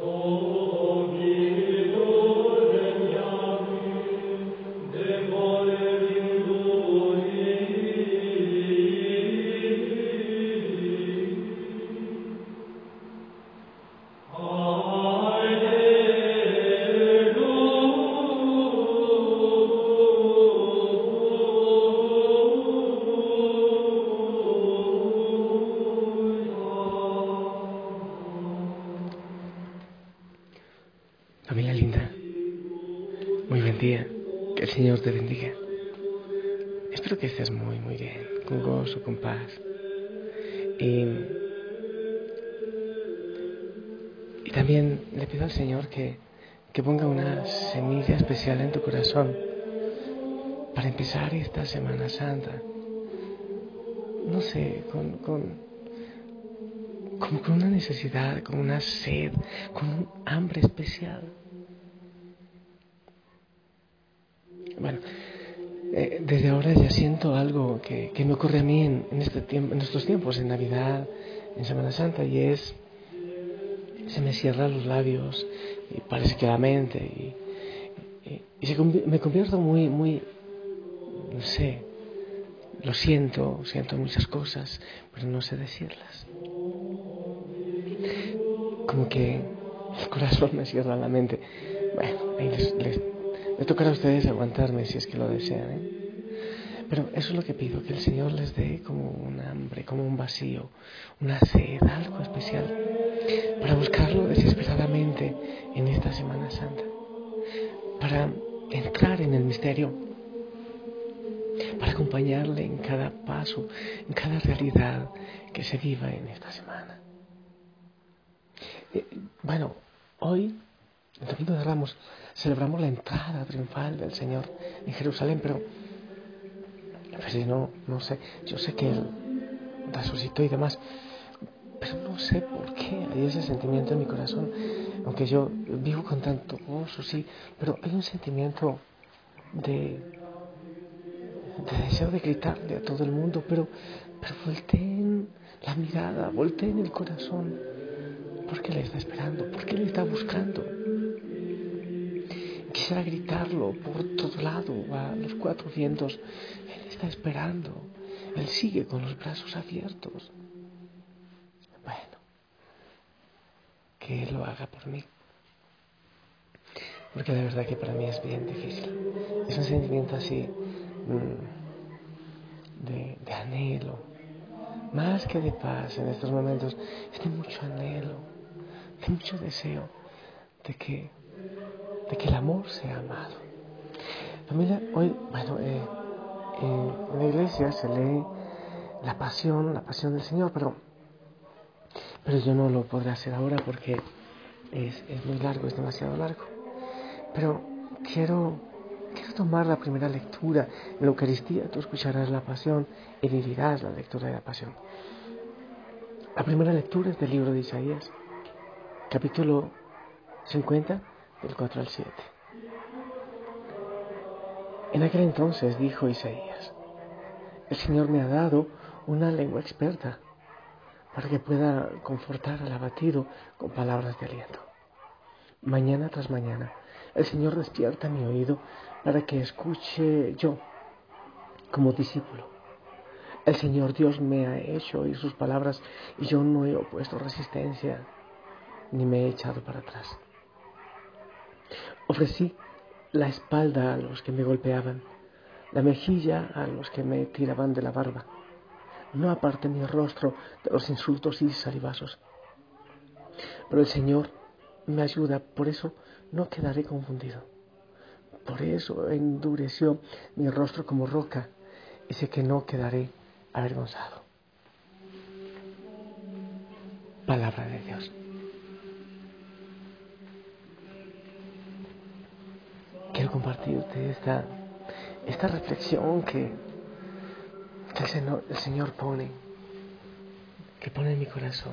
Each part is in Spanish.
O Señor te bendiga. Espero que estés muy, muy bien, con gozo, con paz. Y, también le pido al Señor que, que ponga una semilla especial en tu corazón para empezar esta Semana Santa. No sé, con, con, con una necesidad, con una sed, con un hambre especial Bueno, eh, desde ahora ya siento algo que, me ocurre a mí en, este tiempo, en estos tiempos, en Navidad, en Semana Santa, y es, se me cierran los labios, y parece que la mente, y, me convierto muy, muy, no sé, lo siento, siento muchas cosas, pero no sé decirlas. Como que el corazón me cierra la mente. Bueno, ahí les me tocará a ustedes aguantarme si es que lo desean. ¿eh? Pero eso es lo que pido, que el Señor les dé como un hambre, como un vacío, una sed, algo especial, para buscarlo desesperadamente en esta Semana Santa, para entrar en el misterio, para acompañarle en cada paso, en cada realidad que se viva en esta semana. Eh, bueno, hoy, el Domingo de Ramos, celebramos la entrada triunfal del Señor en Jerusalén, pero no, no sé, yo sé que Él resucitó y demás, pero no sé por qué hay ese sentimiento en mi corazón, aunque yo vivo con tanto gozo, sí, pero hay un sentimiento de, de deseo de gritarle a todo el mundo, pero, pero volteen la mirada, volteen el corazón, porque le está esperando, porque le está buscando. Quisiera gritarlo por todo lado, a los cuatro vientos. Él está esperando. Él sigue con los brazos abiertos. Bueno, que Él lo haga por mí. Porque la verdad que para mí es bien difícil. Es un sentimiento así mm, de, de anhelo. Más que de paz en estos momentos, es de mucho anhelo, de mucho deseo de que de que el amor sea amado. Familia, hoy, bueno, eh, en la iglesia se lee la pasión, la pasión del Señor, pero, pero yo no lo podré hacer ahora porque es, es muy largo, es demasiado largo. Pero quiero, quiero tomar la primera lectura. En la Eucaristía tú escucharás la pasión y vivirás la lectura de la pasión. La primera lectura es del libro de Isaías, capítulo 50, del 4 al 7. En aquel entonces dijo Isaías, el Señor me ha dado una lengua experta para que pueda confortar al abatido con palabras de aliento. Mañana tras mañana, el Señor despierta mi oído para que escuche yo como discípulo. El Señor Dios me ha hecho oír sus palabras y yo no he opuesto resistencia ni me he echado para atrás. Ofrecí la espalda a los que me golpeaban, la mejilla a los que me tiraban de la barba. No aparte mi rostro de los insultos y salivazos. Pero el Señor me ayuda, por eso no quedaré confundido. Por eso endureció mi rostro como roca y sé que no quedaré avergonzado. Palabra de Dios. Quiero compartirte esta, esta reflexión que, el, Señor, el Señor pone, que pone en mi corazón.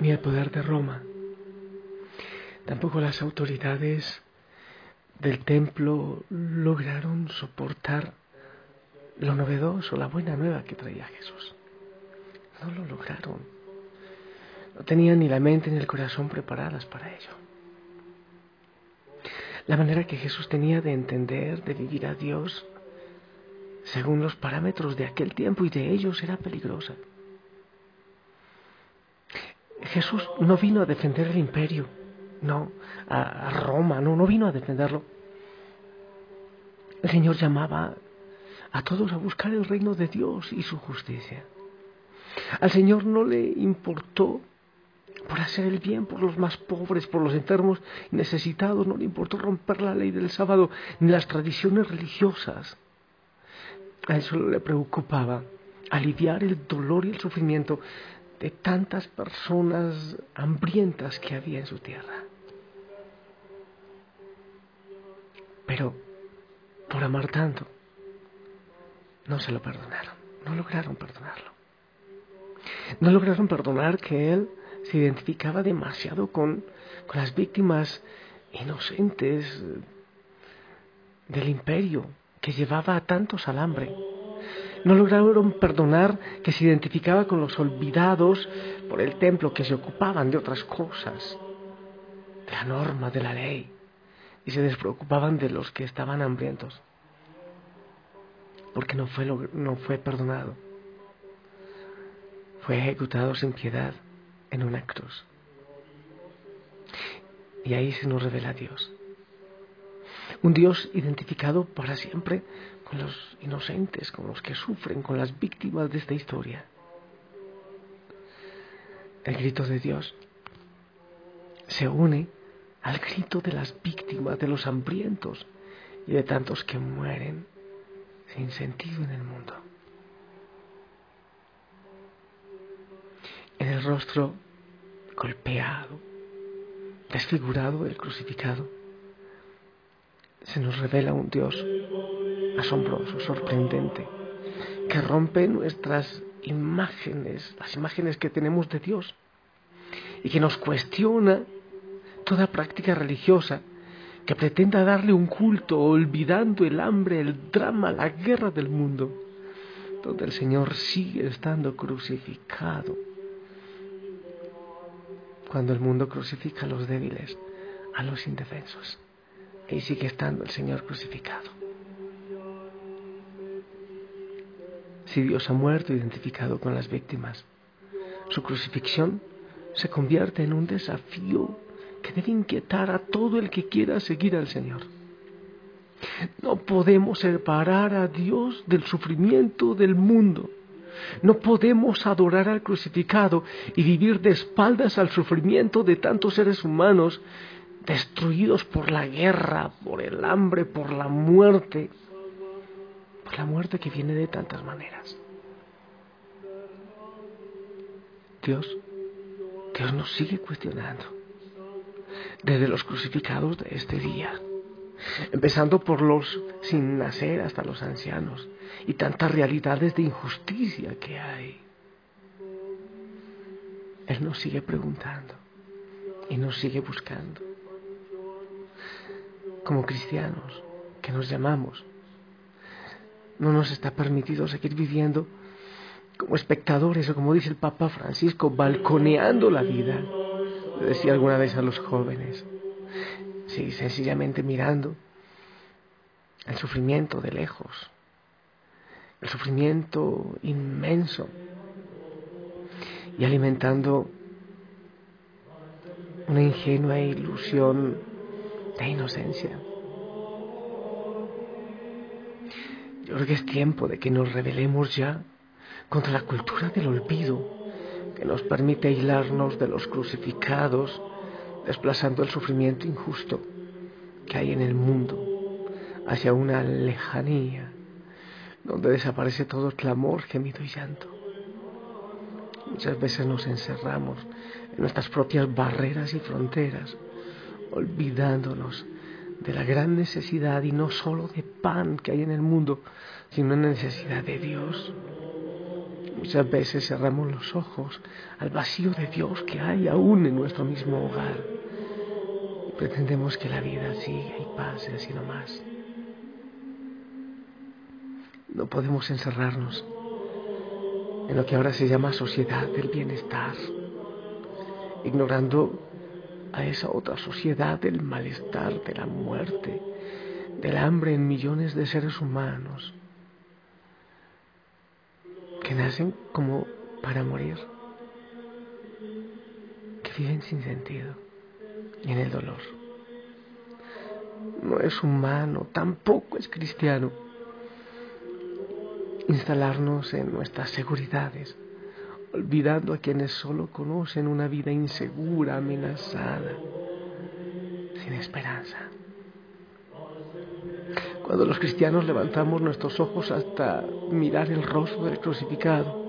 Ni el poder de Roma, tampoco las autoridades del templo lograron soportar lo novedoso, la buena nueva que traía Jesús. no lo lograron. No tenían ni la mente ni el corazón preparadas para ello. La manera que Jesús tenía de entender, de vivir a Dios, según los parámetros de aquel tiempo y de ellos, era peligrosa. Jesús no vino a defender el imperio, no, a, Roma, no, no vino a defenderlo. El Señor llamaba a todos a buscar el reino de Dios y su justicia. Al Señor no le importó por hacer el bien por los más pobres, por los enfermos y necesitados, no le importó romper la ley del sábado ni las tradiciones religiosas. A él solo le preocupaba aliviar el dolor y el sufrimiento de tantas personas hambrientas que había en su tierra. Pero por amar tanto, no se lo perdonaron, no lograron perdonarlo. No lograron perdonar que él se identificaba demasiado con, con las víctimas inocentes del imperio que llevaba a tantos al hambre. No lograron perdonar que se identificaba con los olvidados por el templo que se ocupaban de otras cosas, de la norma, de la ley, y se despreocupaban de los que estaban hambrientos, porque no fue, no fue perdonado. Fue ejecutado sin piedad en una cruz. Y ahí se nos revela Dios. Un Dios identificado para siempre con los inocentes, con los que sufren, con las víctimas de esta historia. El grito de Dios se une al grito de las víctimas, de los hambrientos y de tantos que mueren sin sentido en el mundo. El rostro golpeado, desfigurado del crucificado, se nos revela un Dios asombroso, sorprendente, que rompe nuestras imágenes, las imágenes que tenemos de Dios, y que nos cuestiona toda práctica religiosa que pretenda darle un culto olvidando el hambre, el drama, la guerra del mundo, donde el Señor sigue estando crucificado. Cuando el mundo crucifica a los débiles, a los indefensos, y sigue estando el Señor crucificado. Si Dios ha muerto identificado con las víctimas, su crucifixión se convierte en un desafío que debe inquietar a todo el que quiera seguir al Señor. No podemos separar a Dios del sufrimiento del mundo. No podemos adorar al crucificado y vivir de espaldas al sufrimiento de tantos seres humanos destruidos por la guerra, por el hambre, por la muerte, por la muerte que viene de tantas maneras. Dios, Dios nos sigue cuestionando desde los crucificados de este día, empezando por los sin nacer hasta los ancianos y tantas realidades de injusticia que hay. Él nos sigue preguntando y nos sigue buscando. Como cristianos que nos llamamos, no nos está permitido seguir viviendo como espectadores o como dice el Papa Francisco, balconeando la vida decía alguna vez a los jóvenes. Sí, sencillamente mirando el sufrimiento de lejos, el sufrimiento inmenso. Y alimentando una ingenua ilusión de inocencia. Yo creo que es tiempo de que nos rebelemos ya contra la cultura del olvido que nos permite aislarnos de los crucificados, desplazando el sufrimiento injusto que hay en el mundo hacia una lejanía donde desaparece todo clamor, gemido y llanto. Muchas veces nos encerramos en nuestras propias barreras y fronteras, olvidándonos de la gran necesidad y no solo de pan que hay en el mundo, sino una necesidad de Dios. Muchas veces cerramos los ojos al vacío de Dios que hay aún en nuestro mismo hogar. Pretendemos que la vida siga y pase así nomás. No podemos encerrarnos en lo que ahora se llama sociedad del bienestar, ignorando a esa otra sociedad del malestar, de la muerte, del hambre en millones de seres humanos que nacen como para morir, que viven sin sentido y en el dolor. No es humano, tampoco es cristiano instalarnos en nuestras seguridades, olvidando a quienes solo conocen una vida insegura, amenazada, sin esperanza. Cuando los cristianos levantamos nuestros ojos hasta mirar el rostro del crucificado,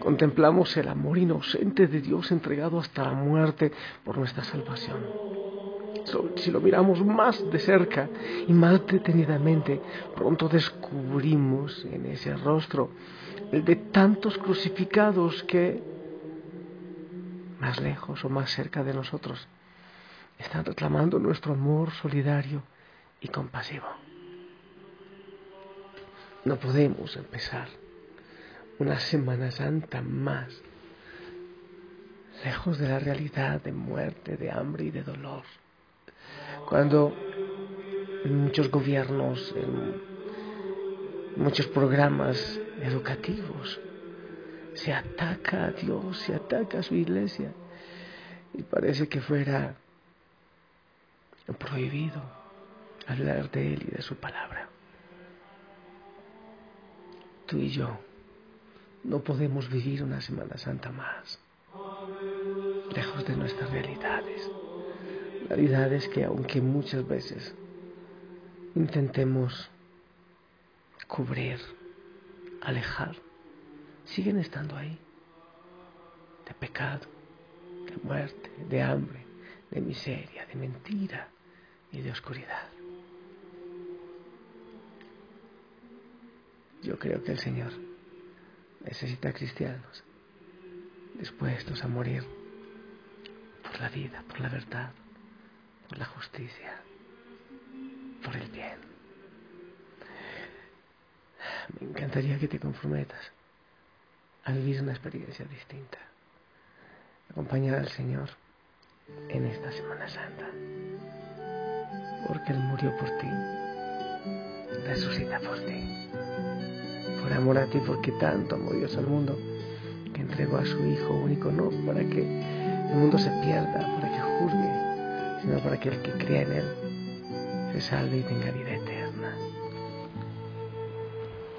contemplamos el amor inocente de Dios entregado hasta la muerte por nuestra salvación. Si lo miramos más de cerca y más detenidamente, pronto descubrimos en ese rostro el de tantos crucificados que, más lejos o más cerca de nosotros, están reclamando nuestro amor solidario y compasivo. No podemos empezar una Semana Santa más lejos de la realidad de muerte, de hambre y de dolor. Cuando muchos gobiernos, muchos programas educativos, se ataca a Dios, se ataca a su iglesia y parece que fuera prohibido hablar de Él y de su palabra tú y yo no podemos vivir una Semana Santa más, lejos de nuestras realidades. Realidades que aunque muchas veces intentemos cubrir, alejar, siguen estando ahí, de pecado, de muerte, de hambre, de miseria, de mentira y de oscuridad. Yo creo que el Señor necesita cristianos dispuestos a morir por la vida, por la verdad, por la justicia, por el bien. Me encantaría que te comprometas a vivir una experiencia distinta, acompañar al Señor en esta Semana Santa, porque Él murió por ti, resucita por ti. Por amor a ti, porque tanto amó Dios al mundo, que entregó a su Hijo único, no para que el mundo se pierda, para que juzgue, sino para que el que crea en Él se salve y tenga vida eterna.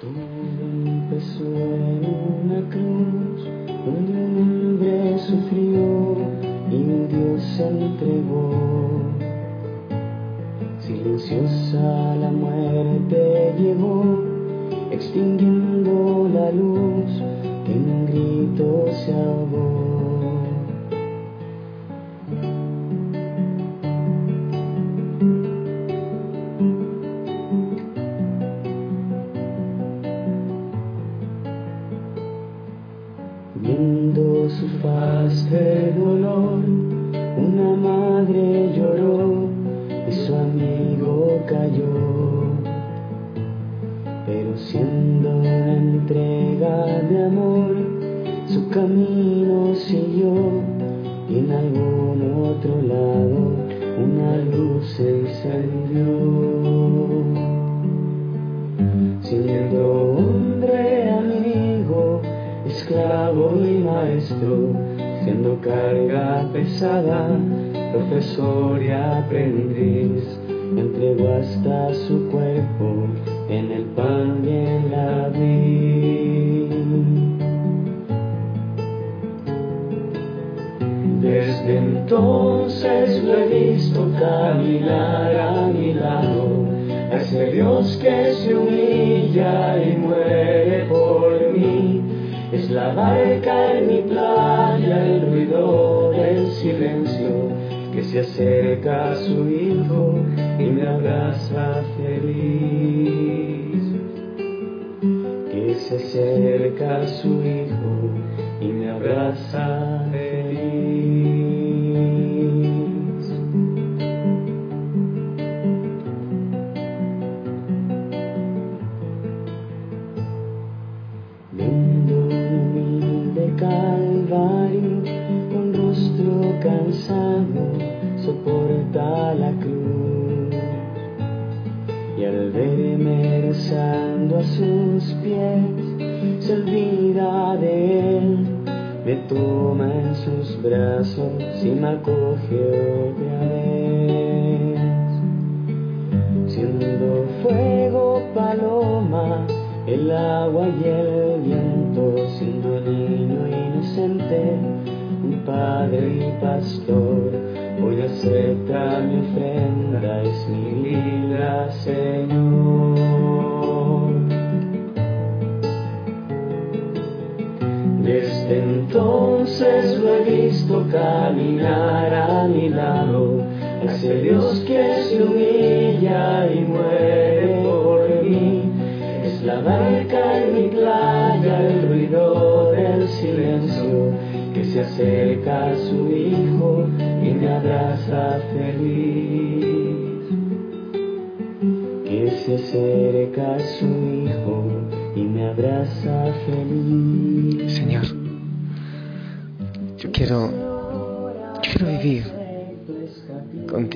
Todo empezó en una cruz, donde un hombre sufrió y Dios se entregó. Silenciosa la muerte llegó extinguiendo la luz que en un grito se ahogó. Esclavo y maestro, siendo carga pesada, profesor y aprendiz, entregó hasta su cuerpo en el pan y en la vid. Desde entonces lo he visto caminar a mi lado, a ese Dios que se humilla y muere por la barca en mi playa, el ruido del silencio que se acerca a su hijo y me abraza feliz. Que se acerca a su hijo y me abraza feliz. Sus pies se olvida de él me toma en sus brazos y me acoge otra vez. Siendo fuego paloma el agua y el viento siendo niño inocente un padre y pastor hoy acepta mi ofrenda es mi vida Señor desde entonces lo he visto caminar a mi lado. Hacia Dios que se humilla y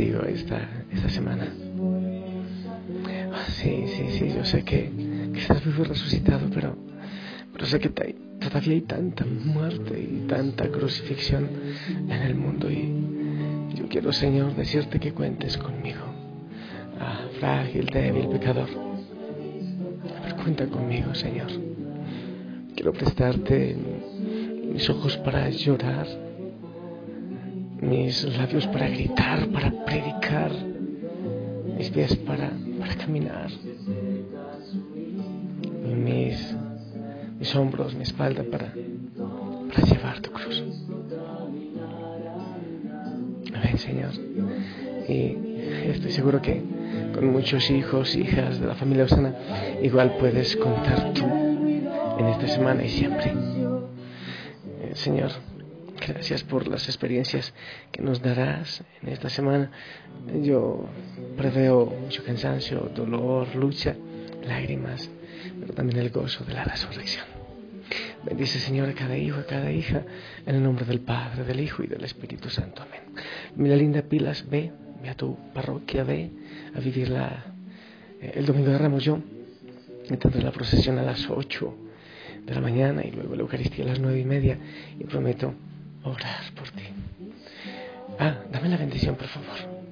esta, esta semana. Ah, sí, sí, sí, yo sé que estás vivo y resucitado, pero, pero sé que todavía hay tanta muerte y tanta crucifixión en el mundo y yo quiero, Señor, decirte que cuentes conmigo. Ah, frágil, débil, pecador. Pero cuenta conmigo, Señor. Quiero prestarte mis ojos para llorar, mis labios para gritar, para predicar, mis pies para, para caminar mis, mis hombros, mi espalda para, para llevar tu cruz. Amén, Señor. Y estoy seguro que con muchos hijos, hijas de la familia Osana, igual puedes contar tú en esta semana y siempre. Eh, Señor, gracias por las experiencias que nos darás en esta semana. Yo preveo mucho cansancio, dolor, lucha, lágrimas pero también el gozo de la resurrección. Bendice, Señor, a cada hijo, a cada hija, en el nombre del Padre, del Hijo y del Espíritu Santo. Amén. Mira, linda Pilas, ve, ve a tu parroquia, ve a vivir la, eh, el Domingo de Ramos. Yo entrando la procesión a las 8 de la mañana y luego la Eucaristía a las nueve y media y prometo orar por ti. Ah, dame la bendición, por favor.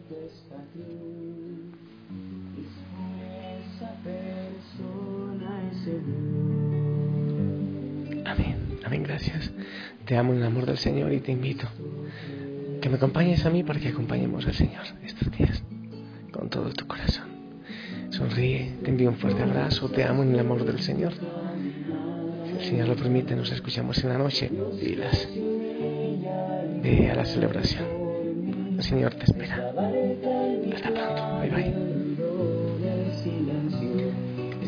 gracias. Te amo en el amor del Señor y te invito que me acompañes a mí para que acompañemos al Señor estos días con todo tu corazón. Sonríe, te envío un fuerte abrazo, te amo en el amor del Señor. Si el Señor lo permite, nos escuchamos en la noche las ve a la celebración. El Señor te espera. Hasta pronto. Bye bye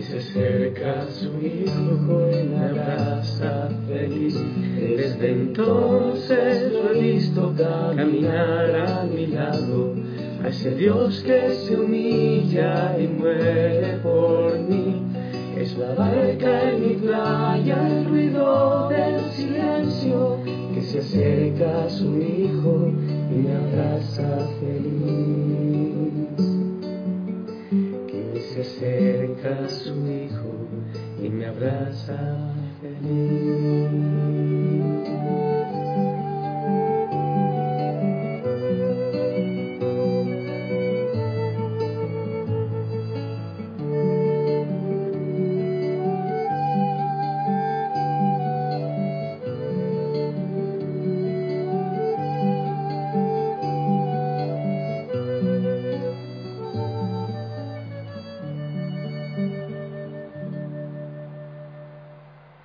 se acerca su hijo y me abraza feliz. Desde entonces lo he visto caminar a mi lado, hacia Dios que se humilla y muere por mí. Es la barca en mi playa, el ruido se acerca a su hijo y me abraza feliz se acerca a su hijo y me abraza feliz.